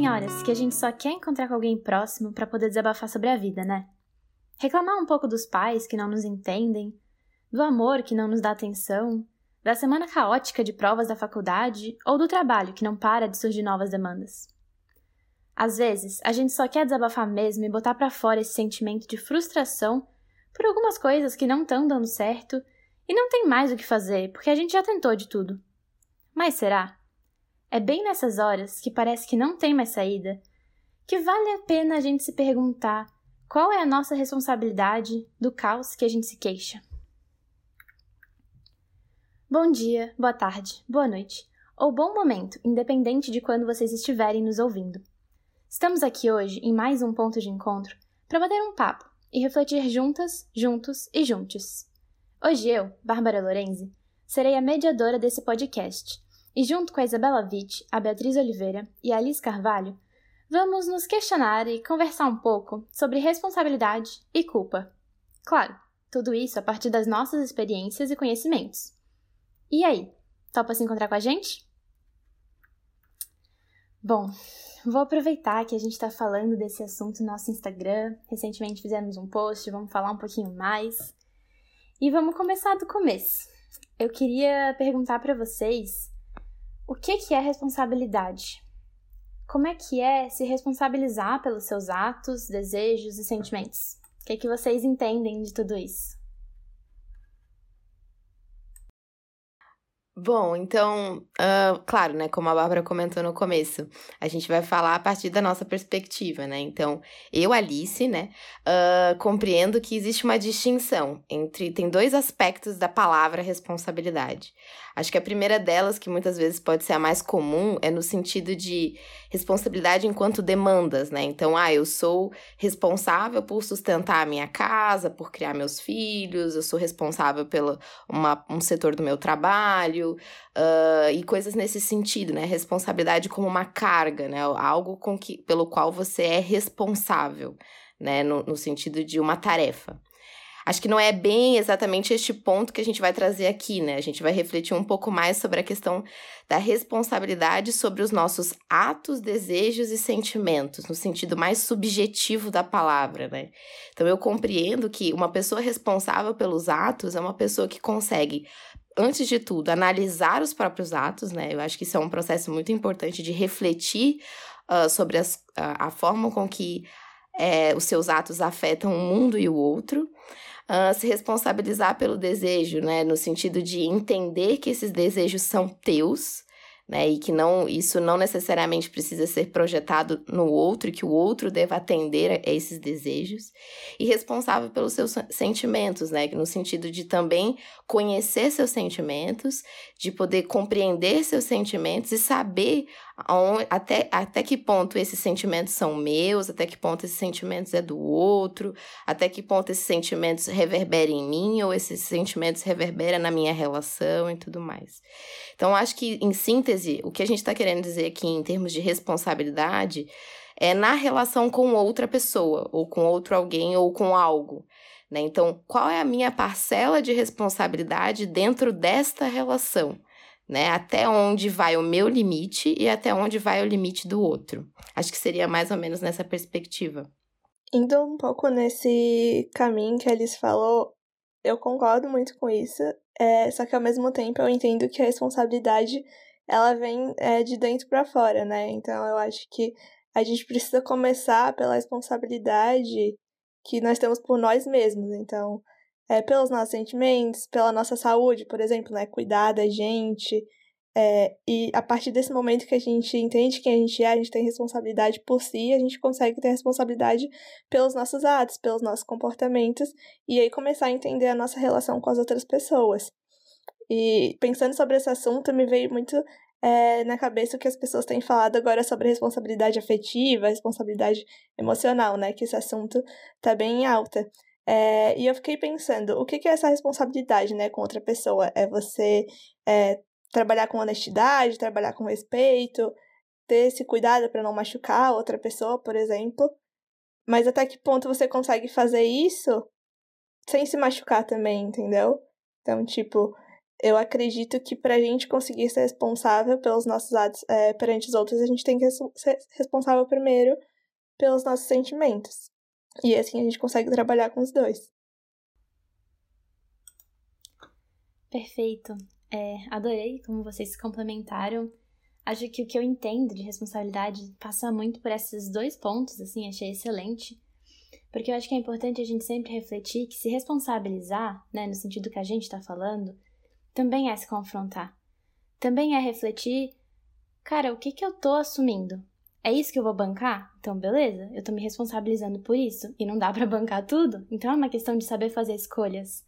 Tem horas que a gente só quer encontrar com alguém próximo para poder desabafar sobre a vida, né? Reclamar um pouco dos pais que não nos entendem, do amor que não nos dá atenção, da semana caótica de provas da faculdade ou do trabalho que não para de surgir novas demandas. Às vezes, a gente só quer desabafar mesmo e botar para fora esse sentimento de frustração por algumas coisas que não estão dando certo e não tem mais o que fazer porque a gente já tentou de tudo. Mas será? É bem nessas horas que parece que não tem mais saída que vale a pena a gente se perguntar qual é a nossa responsabilidade do caos que a gente se queixa. Bom dia, boa tarde, boa noite ou bom momento, independente de quando vocês estiverem nos ouvindo. Estamos aqui hoje em mais um ponto de encontro para bater um papo e refletir juntas, juntos e juntos. Hoje eu, Bárbara Lorenzi, serei a mediadora desse podcast e, junto com a Isabela Witt, a Beatriz Oliveira e a Alice Carvalho, vamos nos questionar e conversar um pouco sobre responsabilidade e culpa. Claro, tudo isso a partir das nossas experiências e conhecimentos. E aí, topa se encontrar com a gente? Bom, vou aproveitar que a gente está falando desse assunto no nosso Instagram. Recentemente fizemos um post, vamos falar um pouquinho mais. E vamos começar do começo. Eu queria perguntar para vocês o que, que é responsabilidade? Como é que é se responsabilizar pelos seus atos, desejos e sentimentos? O que, que vocês entendem de tudo isso? Bom, então, uh, claro, né, como a Bárbara comentou no começo, a gente vai falar a partir da nossa perspectiva, né? Então, eu, Alice, né, uh, compreendo que existe uma distinção entre. Tem dois aspectos da palavra responsabilidade. Acho que a primeira delas, que muitas vezes pode ser a mais comum, é no sentido de responsabilidade enquanto demandas, né? Então, ah, eu sou responsável por sustentar a minha casa, por criar meus filhos, eu sou responsável pelo uma, um setor do meu trabalho, uh, e coisas nesse sentido, né? Responsabilidade como uma carga, né? Algo com que, pelo qual você é responsável, né? no, no sentido de uma tarefa. Acho que não é bem exatamente este ponto que a gente vai trazer aqui, né? A gente vai refletir um pouco mais sobre a questão da responsabilidade sobre os nossos atos, desejos e sentimentos, no sentido mais subjetivo da palavra, né? Então eu compreendo que uma pessoa responsável pelos atos é uma pessoa que consegue antes de tudo, analisar os próprios atos, né? Eu acho que isso é um processo muito importante de refletir uh, sobre as, uh, a forma com que é, os seus atos afetam o mundo e o outro. Uh, se responsabilizar pelo desejo, né? No sentido de entender que esses desejos são teus, né? E que não isso não necessariamente precisa ser projetado no outro, que o outro deva atender a esses desejos. E responsável pelos seus sentimentos, né? No sentido de também conhecer seus sentimentos, de poder compreender seus sentimentos e saber até, até que ponto esses sentimentos são meus, até que ponto esses sentimentos é do outro, até que ponto esses sentimentos reverberam em mim ou esses sentimentos reverberam na minha relação e tudo mais. Então, acho que, em síntese, o que a gente está querendo dizer aqui em termos de responsabilidade é na relação com outra pessoa, ou com outro alguém, ou com algo. Né? Então, qual é a minha parcela de responsabilidade dentro desta relação? né? Até onde vai o meu limite e até onde vai o limite do outro. Acho que seria mais ou menos nessa perspectiva. Indo um pouco nesse caminho que Alice falou, eu concordo muito com isso. É, só que ao mesmo tempo eu entendo que a responsabilidade ela vem é, de dentro para fora, né? Então eu acho que a gente precisa começar pela responsabilidade que nós temos por nós mesmos. Então, é, pelos nossos sentimentos, pela nossa saúde, por exemplo, né? Cuidar da gente. É, e a partir desse momento que a gente entende quem a gente é, a gente tem responsabilidade por si, a gente consegue ter responsabilidade pelos nossos atos, pelos nossos comportamentos, e aí começar a entender a nossa relação com as outras pessoas. E pensando sobre esse assunto, me veio muito é, na cabeça o que as pessoas têm falado agora sobre responsabilidade afetiva, responsabilidade emocional, né? Que esse assunto tá bem em alta. É, e eu fiquei pensando, o que, que é essa responsabilidade, né, com outra pessoa? É você é, trabalhar com honestidade, trabalhar com respeito, ter esse cuidado para não machucar outra pessoa, por exemplo. Mas até que ponto você consegue fazer isso sem se machucar também, entendeu? Então, tipo, eu acredito que para a gente conseguir ser responsável pelos nossos atos é, perante os outros, a gente tem que ser responsável primeiro pelos nossos sentimentos. E assim a gente consegue trabalhar com os dois. Perfeito. É, adorei como vocês se complementaram. Acho que o que eu entendo de responsabilidade passa muito por esses dois pontos, assim, achei excelente. Porque eu acho que é importante a gente sempre refletir que se responsabilizar, né, no sentido que a gente está falando, também é se confrontar. Também é refletir, cara, o que que eu tô assumindo? É isso que eu vou bancar? Então, beleza, eu tô me responsabilizando por isso e não dá para bancar tudo, então é uma questão de saber fazer escolhas.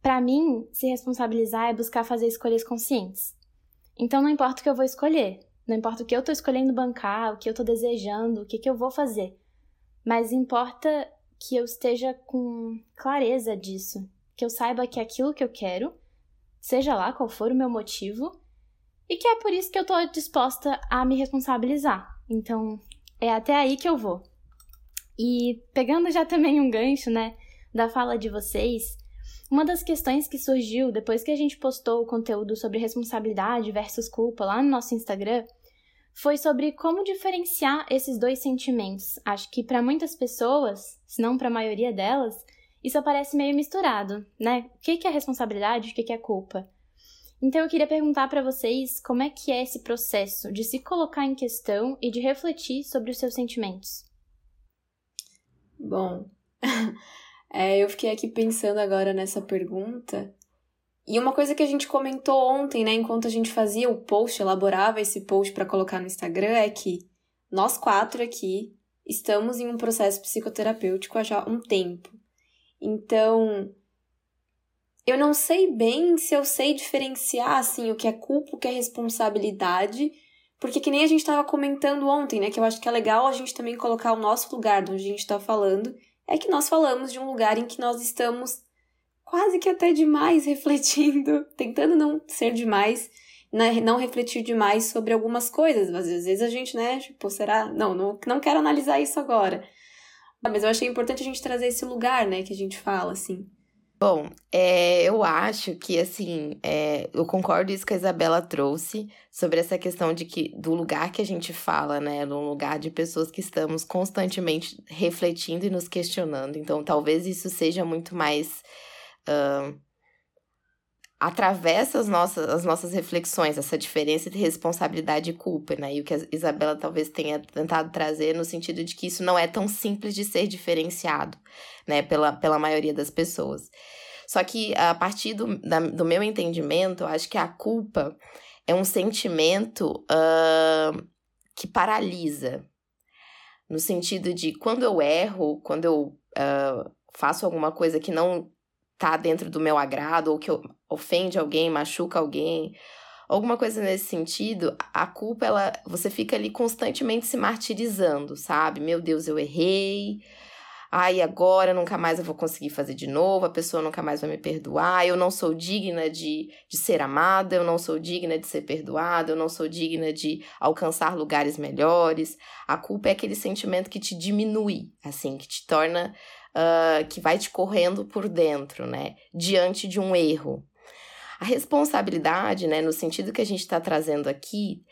Para mim, se responsabilizar é buscar fazer escolhas conscientes. Então, não importa o que eu vou escolher, não importa o que eu tô escolhendo bancar, o que eu tô desejando, o que que eu vou fazer, mas importa que eu esteja com clareza disso, que eu saiba que é aquilo que eu quero seja lá qual for o meu motivo, e que é por isso que eu estou disposta a me responsabilizar. Então, é até aí que eu vou. E pegando já também um gancho, né, da fala de vocês, uma das questões que surgiu depois que a gente postou o conteúdo sobre responsabilidade versus culpa lá no nosso Instagram foi sobre como diferenciar esses dois sentimentos. Acho que para muitas pessoas, se não para a maioria delas, isso aparece meio misturado, né? O que é responsabilidade, o que é culpa? Então eu queria perguntar para vocês como é que é esse processo de se colocar em questão e de refletir sobre os seus sentimentos. Bom, é, eu fiquei aqui pensando agora nessa pergunta. E uma coisa que a gente comentou ontem, né, enquanto a gente fazia o post, elaborava esse post para colocar no Instagram, é que nós quatro aqui estamos em um processo psicoterapêutico há já um tempo. Então, eu não sei bem se eu sei diferenciar assim o que é culpa, o que é responsabilidade, porque que nem a gente estava comentando ontem, né, que eu acho que é legal a gente também colocar o nosso lugar de onde a gente está falando, é que nós falamos de um lugar em que nós estamos quase que até demais refletindo, tentando não ser demais, né, não refletir demais sobre algumas coisas. Às vezes a gente, né, tipo, será? Não, não, não quero analisar isso agora. Mas eu achei importante a gente trazer esse lugar, né, que a gente fala, assim. Bom, é, eu acho que, assim, é, eu concordo isso que a Isabela trouxe sobre essa questão de que do lugar que a gente fala, né, no lugar de pessoas que estamos constantemente refletindo e nos questionando. Então, talvez isso seja muito mais uh, atravessa as nossas, as nossas reflexões, essa diferença entre responsabilidade e culpa, né? E o que a Isabela talvez tenha tentado trazer no sentido de que isso não é tão simples de ser diferenciado, né, pela, pela maioria das pessoas. Só que a partir do, da, do meu entendimento, eu acho que a culpa é um sentimento uh, que paralisa. No sentido de quando eu erro, quando eu uh, faço alguma coisa que não tá dentro do meu agrado, ou que ofende alguém, machuca alguém, alguma coisa nesse sentido, a culpa, ela, você fica ali constantemente se martirizando, sabe? Meu Deus, eu errei. Ai, agora nunca mais eu vou conseguir fazer de novo, a pessoa nunca mais vai me perdoar, eu não sou digna de, de ser amada, eu não sou digna de ser perdoada, eu não sou digna de alcançar lugares melhores. A culpa é aquele sentimento que te diminui, assim, que te torna uh, que vai te correndo por dentro, né? Diante de um erro. A responsabilidade, né, no sentido que a gente está trazendo aqui,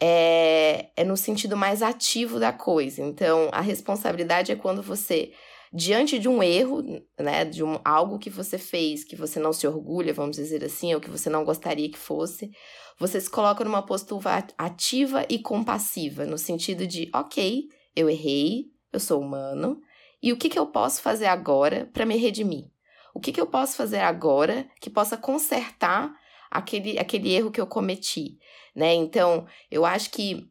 é, é no sentido mais ativo da coisa. Então, a responsabilidade é quando você, diante de um erro, né, de um, algo que você fez que você não se orgulha, vamos dizer assim, ou que você não gostaria que fosse, você se coloca numa postura ativa e compassiva, no sentido de, ok, eu errei, eu sou humano, e o que, que eu posso fazer agora para me redimir? O que, que eu posso fazer agora que possa consertar aquele, aquele erro que eu cometi? Né? Então, eu acho que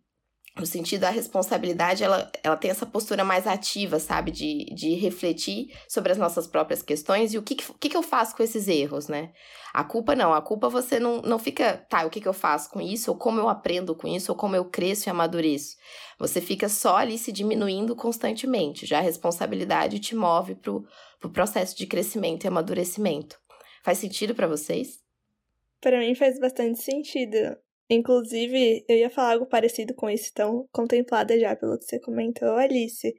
no sentido da responsabilidade, ela, ela tem essa postura mais ativa, sabe? De, de refletir sobre as nossas próprias questões e o que, que, que eu faço com esses erros, né? A culpa não, a culpa você não, não fica, tá, o que, que eu faço com isso, ou como eu aprendo com isso, ou como eu cresço e amadureço. Você fica só ali se diminuindo constantemente. Já a responsabilidade te move pro, pro processo de crescimento e amadurecimento. Faz sentido para vocês? Para mim faz bastante sentido. Inclusive, eu ia falar algo parecido com isso, tão contemplada já pelo que você comentou, Alice.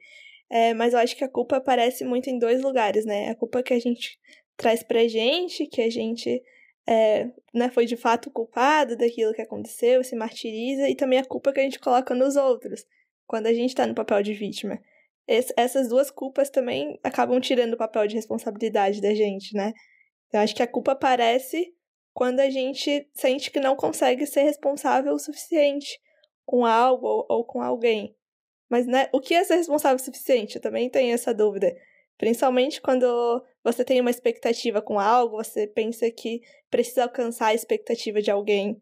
É, mas eu acho que a culpa aparece muito em dois lugares, né? A culpa que a gente traz pra gente, que a gente é, né, foi de fato culpado daquilo que aconteceu, se martiriza, e também a culpa que a gente coloca nos outros, quando a gente está no papel de vítima. Es essas duas culpas também acabam tirando o papel de responsabilidade da gente, né? Eu acho que a culpa aparece quando a gente sente que não consegue ser responsável o suficiente com algo ou, ou com alguém. Mas né, o que é ser responsável o suficiente? Eu também tenho essa dúvida. Principalmente quando você tem uma expectativa com algo, você pensa que precisa alcançar a expectativa de alguém.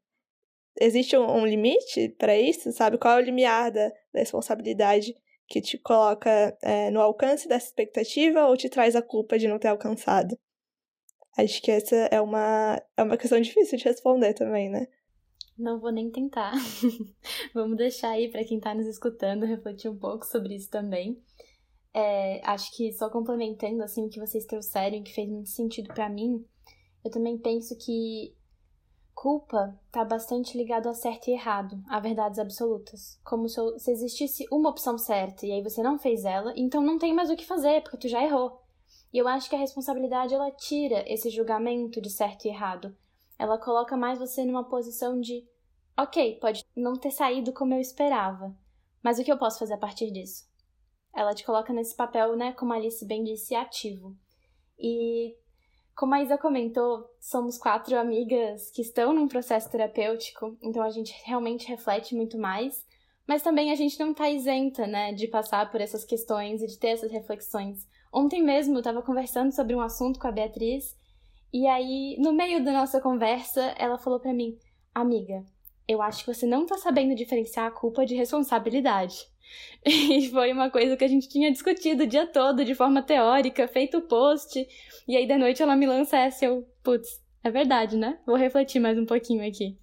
Existe um, um limite para isso? Sabe? Qual é o limiar da, da responsabilidade que te coloca é, no alcance dessa expectativa ou te traz a culpa de não ter alcançado? Acho que essa é uma, é uma questão difícil de responder também, né? Não vou nem tentar. Vamos deixar aí para quem está nos escutando refletir um pouco sobre isso também. É, acho que só complementando assim o que vocês trouxeram, que fez muito sentido para mim, eu também penso que culpa está bastante ligado a certo e errado, a verdades absolutas. Como se, se existisse uma opção certa e aí você não fez ela, então não tem mais o que fazer, porque tu já errou. E eu acho que a responsabilidade ela tira esse julgamento de certo e errado. Ela coloca mais você numa posição de, ok, pode não ter saído como eu esperava, mas o que eu posso fazer a partir disso? ela te coloca nesse papel, né, como a Alice bem disse, ativo. E como a Isa comentou, somos quatro amigas que estão num processo terapêutico, então a gente realmente reflete muito mais, mas também a gente não está isenta, né, de passar por essas questões e de ter essas reflexões. Ontem mesmo eu estava conversando sobre um assunto com a Beatriz, e aí, no meio da nossa conversa, ela falou para mim: Amiga, eu acho que você não está sabendo diferenciar a culpa de responsabilidade. E foi uma coisa que a gente tinha discutido o dia todo, de forma teórica, feito post. E aí, da noite, ela me lança essa eu, putz, é verdade, né? Vou refletir mais um pouquinho aqui.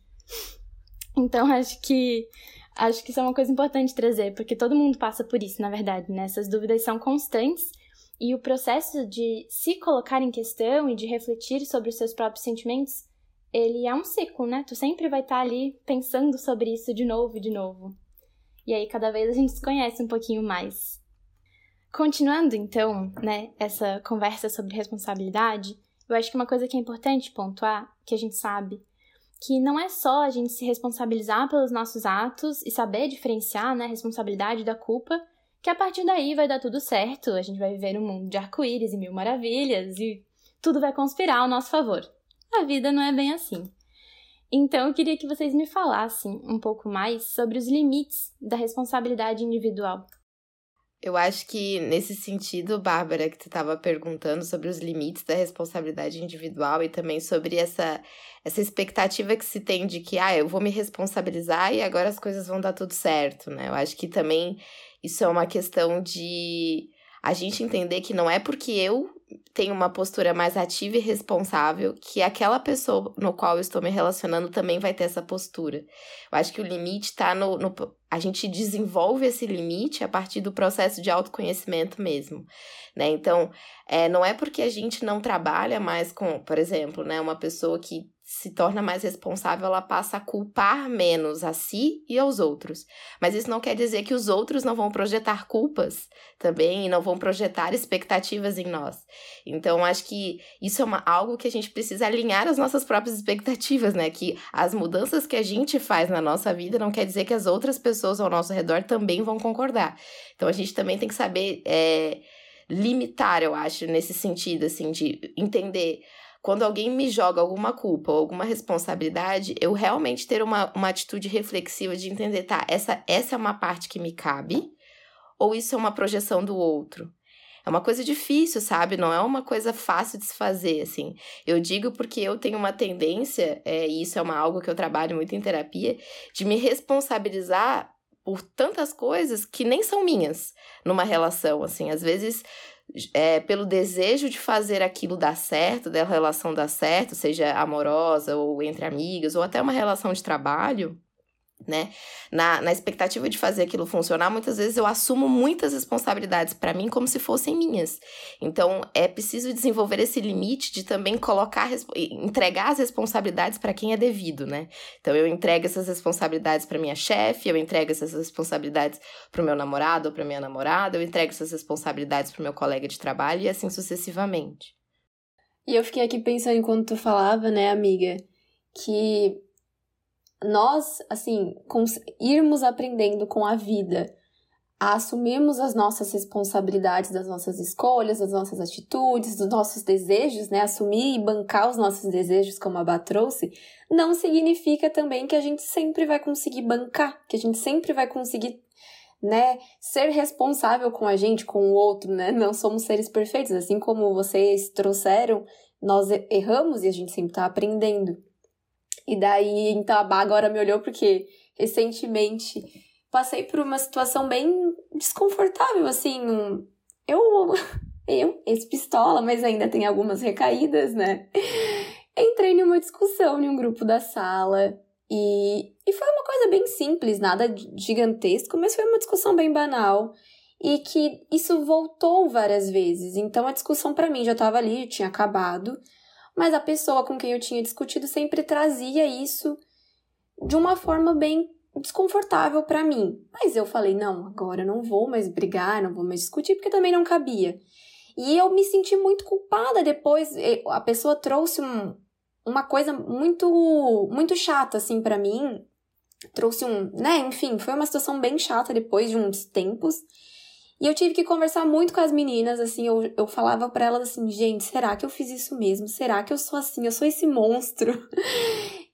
Então, acho que acho que isso é uma coisa importante trazer, porque todo mundo passa por isso, na verdade, né? Essas dúvidas são constantes e o processo de se colocar em questão e de refletir sobre os seus próprios sentimentos, ele é um ciclo, né? Tu sempre vai estar ali pensando sobre isso de novo e de novo. E aí cada vez a gente se conhece um pouquinho mais. Continuando então, né, essa conversa sobre responsabilidade, eu acho que uma coisa que é importante pontuar, que a gente sabe, que não é só a gente se responsabilizar pelos nossos atos e saber diferenciar, né, a responsabilidade da culpa, que a partir daí vai dar tudo certo, a gente vai viver um mundo de arco-íris e mil maravilhas e tudo vai conspirar ao nosso favor. A vida não é bem assim. Então, eu queria que vocês me falassem um pouco mais sobre os limites da responsabilidade individual. Eu acho que nesse sentido, Bárbara, que tu estava perguntando sobre os limites da responsabilidade individual e também sobre essa, essa expectativa que se tem de que, ah, eu vou me responsabilizar e agora as coisas vão dar tudo certo, né? Eu acho que também isso é uma questão de a gente entender que não é porque eu tenho uma postura mais ativa e responsável que aquela pessoa no qual eu estou me relacionando também vai ter essa postura. Eu acho que o limite está no, no. A gente desenvolve esse limite a partir do processo de autoconhecimento mesmo. Né? Então, é, não é porque a gente não trabalha mais com, por exemplo, né, uma pessoa que se torna mais responsável, ela passa a culpar menos a si e aos outros. Mas isso não quer dizer que os outros não vão projetar culpas também e não vão projetar expectativas em nós. Então, acho que isso é uma, algo que a gente precisa alinhar as nossas próprias expectativas, né? Que as mudanças que a gente faz na nossa vida não quer dizer que as outras pessoas ao nosso redor também vão concordar. Então, a gente também tem que saber é, limitar, eu acho, nesse sentido, assim, de entender quando alguém me joga alguma culpa ou alguma responsabilidade, eu realmente ter uma, uma atitude reflexiva de entender, tá, essa, essa é uma parte que me cabe, ou isso é uma projeção do outro. É uma coisa difícil, sabe? Não é uma coisa fácil de se fazer, assim. Eu digo porque eu tenho uma tendência, é, e isso é uma, algo que eu trabalho muito em terapia, de me responsabilizar por tantas coisas que nem são minhas numa relação, assim. Às vezes é, pelo desejo de fazer aquilo dar certo, da relação dar certo, seja amorosa ou entre amigas, ou até uma relação de trabalho, né? Na, na expectativa de fazer aquilo funcionar, muitas vezes eu assumo muitas responsabilidades para mim como se fossem minhas. Então, é preciso desenvolver esse limite de também colocar, entregar as responsabilidades para quem é devido, né? Então, eu entrego essas responsabilidades para minha chefe, eu entrego essas responsabilidades para o meu namorado ou para minha namorada, eu entrego essas responsabilidades para o meu colega de trabalho e assim sucessivamente. E eu fiquei aqui pensando enquanto tu falava, né, amiga, que nós, assim, irmos aprendendo com a vida a assumirmos as nossas responsabilidades das nossas escolhas, das nossas atitudes, dos nossos desejos, né? Assumir e bancar os nossos desejos, como a Bá trouxe, não significa também que a gente sempre vai conseguir bancar, que a gente sempre vai conseguir, né, ser responsável com a gente, com o outro, né? Não somos seres perfeitos, assim como vocês trouxeram, nós erramos e a gente sempre tá aprendendo. E daí, então a Bá agora me olhou porque recentemente passei por uma situação bem desconfortável, assim. Eu, eu, ex-pistola, mas ainda tem algumas recaídas, né? Entrei numa discussão em um grupo da sala e, e foi uma coisa bem simples, nada gigantesco, mas foi uma discussão bem banal e que isso voltou várias vezes. Então a discussão para mim já estava ali, tinha acabado, mas a pessoa com quem eu tinha discutido sempre trazia isso de uma forma bem desconfortável para mim. Mas eu falei, não, agora eu não vou mais brigar, não vou mais discutir, porque também não cabia. E eu me senti muito culpada depois. A pessoa trouxe um, uma coisa muito, muito chata, assim, para mim. Trouxe um, né, enfim, foi uma situação bem chata depois de uns tempos. E eu tive que conversar muito com as meninas, assim, eu, eu falava para elas assim, gente, será que eu fiz isso mesmo? Será que eu sou assim? Eu sou esse monstro?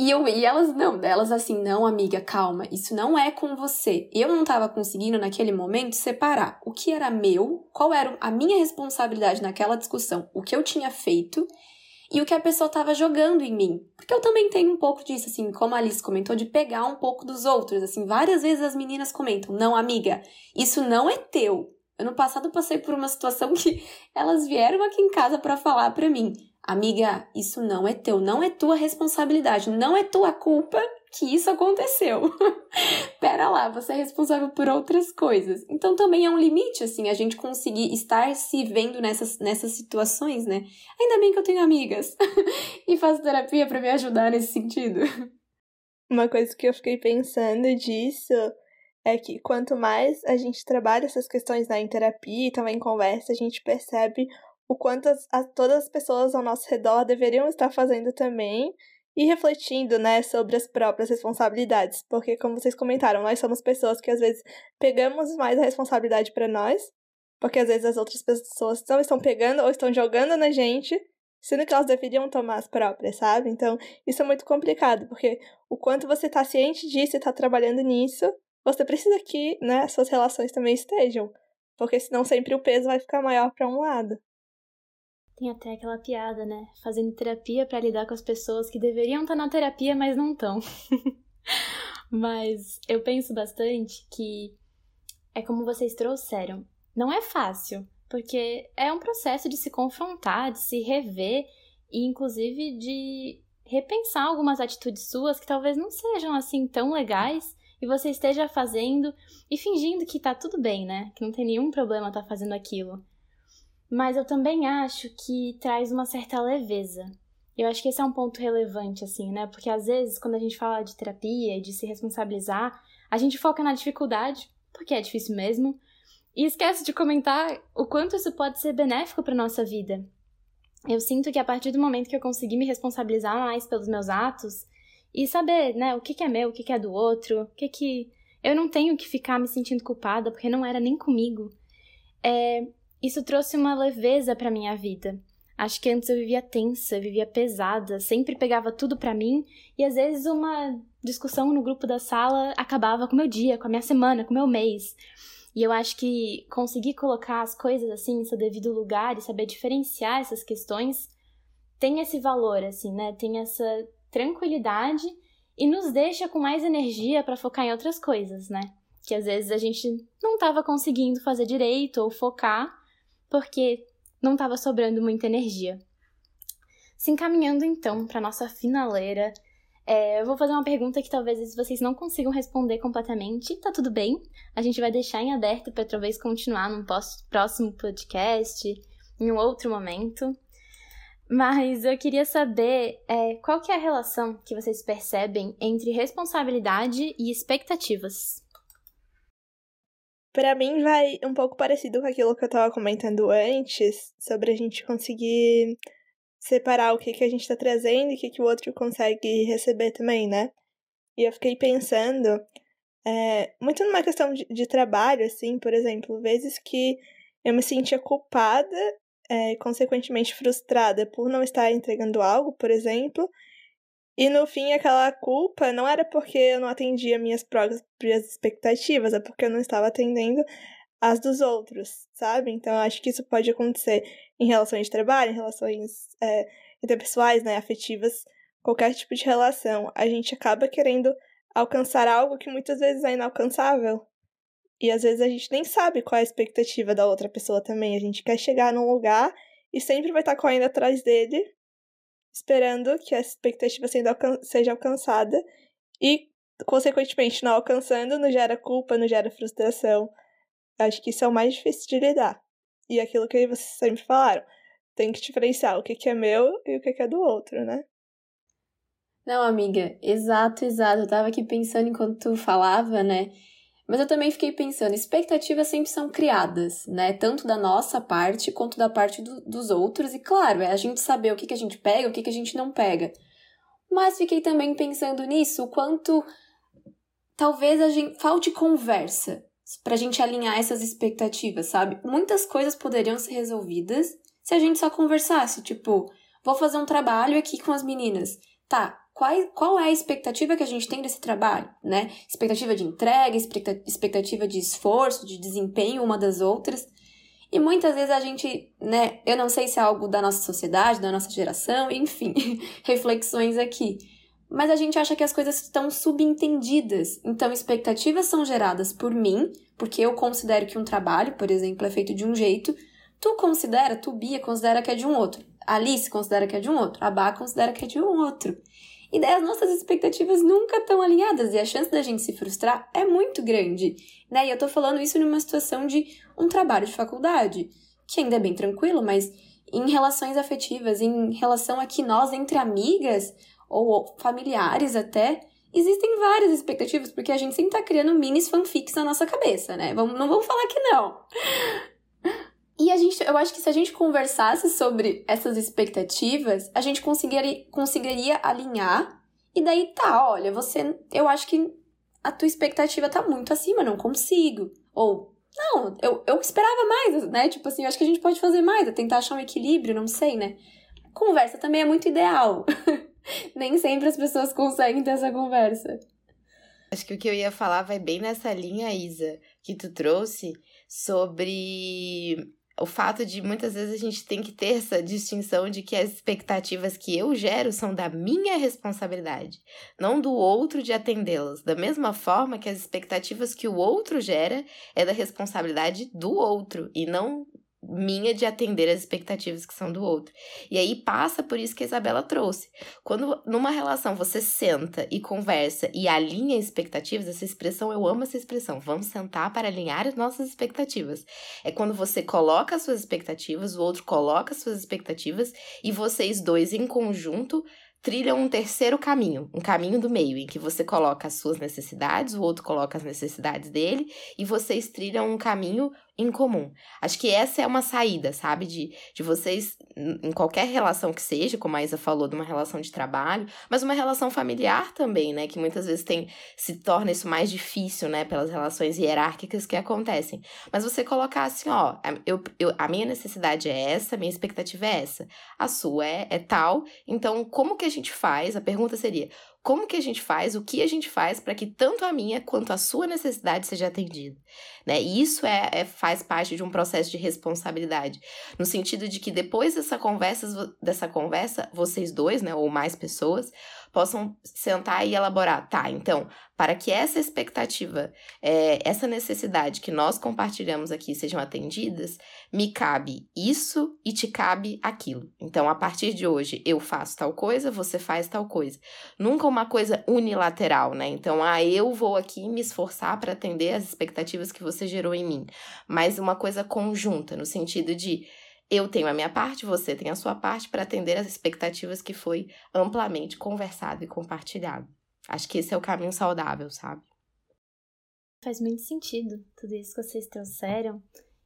E, eu, e elas, não, delas assim, não, amiga, calma, isso não é com você. Eu não estava conseguindo, naquele momento, separar o que era meu, qual era a minha responsabilidade naquela discussão, o que eu tinha feito e o que a pessoa estava jogando em mim. Porque eu também tenho um pouco disso, assim, como a Alice comentou, de pegar um pouco dos outros. Assim, várias vezes as meninas comentam: não, amiga, isso não é teu. Ano passado passei por uma situação que elas vieram aqui em casa para falar para mim: Amiga, isso não é teu, não é tua responsabilidade, não é tua culpa que isso aconteceu. Pera lá, você é responsável por outras coisas. Então também é um limite, assim, a gente conseguir estar se vendo nessas, nessas situações, né? Ainda bem que eu tenho amigas e faço terapia para me ajudar nesse sentido. Uma coisa que eu fiquei pensando disso é que quanto mais a gente trabalha essas questões na em terapia e também em conversa, a gente percebe o quanto as, as, todas as pessoas ao nosso redor deveriam estar fazendo também e refletindo, né, sobre as próprias responsabilidades, porque como vocês comentaram, nós somos pessoas que às vezes pegamos mais a responsabilidade para nós, porque às vezes as outras pessoas não estão pegando ou estão jogando na gente, sendo que elas deveriam tomar as próprias, sabe? Então, isso é muito complicado, porque o quanto você está ciente disso e está trabalhando nisso, você precisa que, né, suas relações também estejam, porque senão sempre o peso vai ficar maior para um lado. Tem até aquela piada, né? Fazendo terapia para lidar com as pessoas que deveriam estar tá na terapia, mas não estão. mas eu penso bastante que é como vocês trouxeram. Não é fácil, porque é um processo de se confrontar, de se rever e, inclusive, de repensar algumas atitudes suas que talvez não sejam assim tão legais e você esteja fazendo e fingindo que tá tudo bem, né? Que não tem nenhum problema estar tá fazendo aquilo. Mas eu também acho que traz uma certa leveza. Eu acho que esse é um ponto relevante, assim, né? Porque às vezes, quando a gente fala de terapia e de se responsabilizar, a gente foca na dificuldade, porque é difícil mesmo, e esquece de comentar o quanto isso pode ser benéfico para nossa vida. Eu sinto que a partir do momento que eu consegui me responsabilizar mais pelos meus atos e saber, né, o que, que é meu, o que, que é do outro, o que que eu não tenho que ficar me sentindo culpada porque não era nem comigo. É, isso trouxe uma leveza para minha vida. Acho que antes eu vivia tensa, vivia pesada, sempre pegava tudo para mim e às vezes uma discussão no grupo da sala acabava com o meu dia, com a minha semana, com o meu mês. E eu acho que conseguir colocar as coisas assim em seu devido lugar e saber diferenciar essas questões tem esse valor, assim, né? Tem essa tranquilidade e nos deixa com mais energia para focar em outras coisas, né? Que às vezes a gente não estava conseguindo fazer direito ou focar porque não estava sobrando muita energia. Se encaminhando então para nossa finaleira, é, eu vou fazer uma pergunta que talvez vocês não consigam responder completamente, tá tudo bem. A gente vai deixar em aberto para talvez continuar num próximo podcast, em um outro momento. Mas eu queria saber é, qual que é a relação que vocês percebem entre responsabilidade e expectativas para mim vai um pouco parecido com aquilo que eu tava comentando antes, sobre a gente conseguir separar o que, que a gente tá trazendo e o que, que o outro consegue receber também, né? E eu fiquei pensando, é, muito numa questão de, de, trabalho, assim, por exemplo, vezes que eu me sentia culpada é, consequentemente frustrada por não estar entregando algo, por exemplo, e no fim, aquela culpa não era porque eu não atendia minhas próprias expectativas, é porque eu não estava atendendo as dos outros, sabe? Então, eu acho que isso pode acontecer em relações de trabalho, em relações é, interpessoais, né, afetivas, qualquer tipo de relação. A gente acaba querendo alcançar algo que muitas vezes é inalcançável. E às vezes a gente nem sabe qual é a expectativa da outra pessoa também. A gente quer chegar num lugar e sempre vai estar correndo atrás dele esperando que essa expectativa seja alcançada e, consequentemente, não alcançando, não gera culpa, não gera frustração. Acho que isso é o mais difícil de lidar. E aquilo que vocês sempre falaram, tem que diferenciar o que, que é meu e o que, que é do outro, né? Não, amiga, exato, exato. Eu tava aqui pensando enquanto tu falava, né? Mas eu também fiquei pensando, expectativas sempre são criadas, né? Tanto da nossa parte quanto da parte do, dos outros. E claro, é a gente saber o que, que a gente pega, o que, que a gente não pega. Mas fiquei também pensando nisso, o quanto talvez a gente falte conversa pra gente alinhar essas expectativas, sabe? Muitas coisas poderiam ser resolvidas se a gente só conversasse, tipo, vou fazer um trabalho aqui com as meninas. Tá, qual, qual é a expectativa que a gente tem desse trabalho, né? Expectativa de entrega, expectativa de esforço, de desempenho uma das outras. E muitas vezes a gente, né, eu não sei se é algo da nossa sociedade, da nossa geração, enfim, reflexões aqui. Mas a gente acha que as coisas estão subentendidas. Então, expectativas são geradas por mim, porque eu considero que um trabalho, por exemplo, é feito de um jeito. Tu considera, tu, Bia, considera que é de um outro. Alice considera que é de um outro. A Bá considera que é de um outro. E daí as nossas expectativas nunca estão alinhadas e a chance da gente se frustrar é muito grande, né? E eu tô falando isso numa situação de um trabalho de faculdade, que ainda é bem tranquilo, mas em relações afetivas, em relação a que nós, entre amigas ou familiares até, existem várias expectativas, porque a gente sempre tá criando minis fanfics na nossa cabeça, né? Vamos, não vamos falar que não. E a gente, eu acho que se a gente conversasse sobre essas expectativas, a gente conseguiria, conseguiria alinhar. E daí tá, olha, você. Eu acho que a tua expectativa tá muito acima, não consigo. Ou, não, eu, eu esperava mais, né? Tipo assim, eu acho que a gente pode fazer mais, é tentar achar um equilíbrio, não sei, né? Conversa também é muito ideal. Nem sempre as pessoas conseguem ter essa conversa. Acho que o que eu ia falar vai bem nessa linha, Isa, que tu trouxe sobre o fato de muitas vezes a gente tem que ter essa distinção de que as expectativas que eu gero são da minha responsabilidade, não do outro de atendê-las. Da mesma forma que as expectativas que o outro gera é da responsabilidade do outro e não minha de atender as expectativas que são do outro. E aí passa por isso que a Isabela trouxe. Quando numa relação você senta e conversa e alinha expectativas, essa expressão, eu amo essa expressão, vamos sentar para alinhar as nossas expectativas. É quando você coloca as suas expectativas, o outro coloca as suas expectativas e vocês dois em conjunto trilham um terceiro caminho, um caminho do meio, em que você coloca as suas necessidades, o outro coloca as necessidades dele, e vocês trilham um caminho em comum. Acho que essa é uma saída, sabe? De, de vocês, em qualquer relação que seja, como a Isa falou, de uma relação de trabalho, mas uma relação familiar também, né? Que muitas vezes tem, se torna isso mais difícil, né? Pelas relações hierárquicas que acontecem. Mas você colocar assim, ó, eu, eu, a minha necessidade é essa, a minha expectativa é essa, a sua é, é tal. Então, como que a gente faz? A pergunta seria: como que a gente faz, o que a gente faz para que tanto a minha quanto a sua necessidade seja atendida. Né? E isso é, é, faz parte de um processo de responsabilidade, no sentido de que depois dessa conversa, dessa conversa, vocês dois, né, ou mais pessoas, possam sentar e elaborar, tá, então, para que essa expectativa, é, essa necessidade que nós compartilhamos aqui sejam atendidas, me cabe isso e te cabe aquilo. Então, a partir de hoje, eu faço tal coisa, você faz tal coisa. Nunca uma coisa unilateral, né? Então, ah, eu vou aqui me esforçar para atender as expectativas que você gerou em mim, mas uma coisa conjunta, no sentido de eu tenho a minha parte, você tem a sua parte para atender as expectativas que foi amplamente conversado e compartilhado. Acho que esse é o caminho saudável, sabe? Faz muito sentido tudo isso que vocês trouxeram.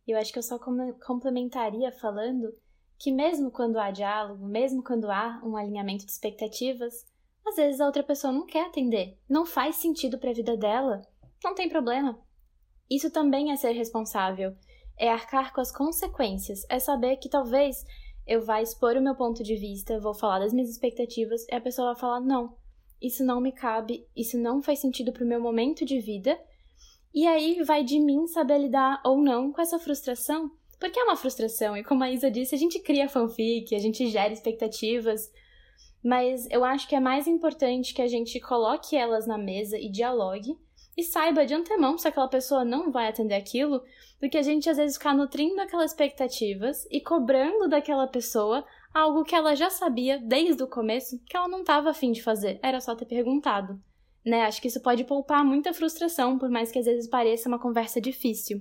Eu acho que eu só complementaria falando que mesmo quando há diálogo, mesmo quando há um alinhamento de expectativas, às vezes a outra pessoa não quer atender, não faz sentido para a vida dela, não tem problema. Isso também é ser responsável, é arcar com as consequências, é saber que talvez eu vá expor o meu ponto de vista, vou falar das minhas expectativas e a pessoa vai falar: não, isso não me cabe, isso não faz sentido para o meu momento de vida. E aí vai de mim saber lidar ou não com essa frustração, porque é uma frustração, e como a Isa disse, a gente cria fanfic, a gente gera expectativas, mas eu acho que é mais importante que a gente coloque elas na mesa e dialogue e saiba de antemão se aquela pessoa não vai atender aquilo, porque a gente às vezes fica nutrindo aquelas expectativas e cobrando daquela pessoa algo que ela já sabia desde o começo que ela não estava afim de fazer, era só ter perguntado. Né? Acho que isso pode poupar muita frustração, por mais que às vezes pareça uma conversa difícil.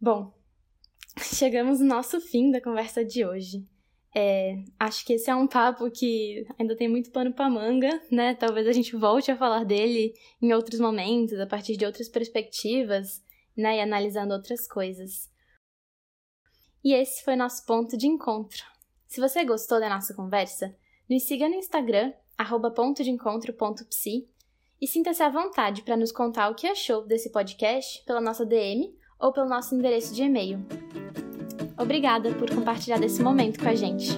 Bom, chegamos no nosso fim da conversa de hoje. É, acho que esse é um papo que ainda tem muito pano para manga, né? Talvez a gente volte a falar dele em outros momentos, a partir de outras perspectivas, né? E analisando outras coisas. E esse foi nosso ponto de encontro. Se você gostou da nossa conversa, nos siga no Instagram, pontodencontro.psi e sinta-se à vontade para nos contar o que achou desse podcast pela nossa DM ou pelo nosso endereço de e-mail. Obrigada por compartilhar desse momento com a gente.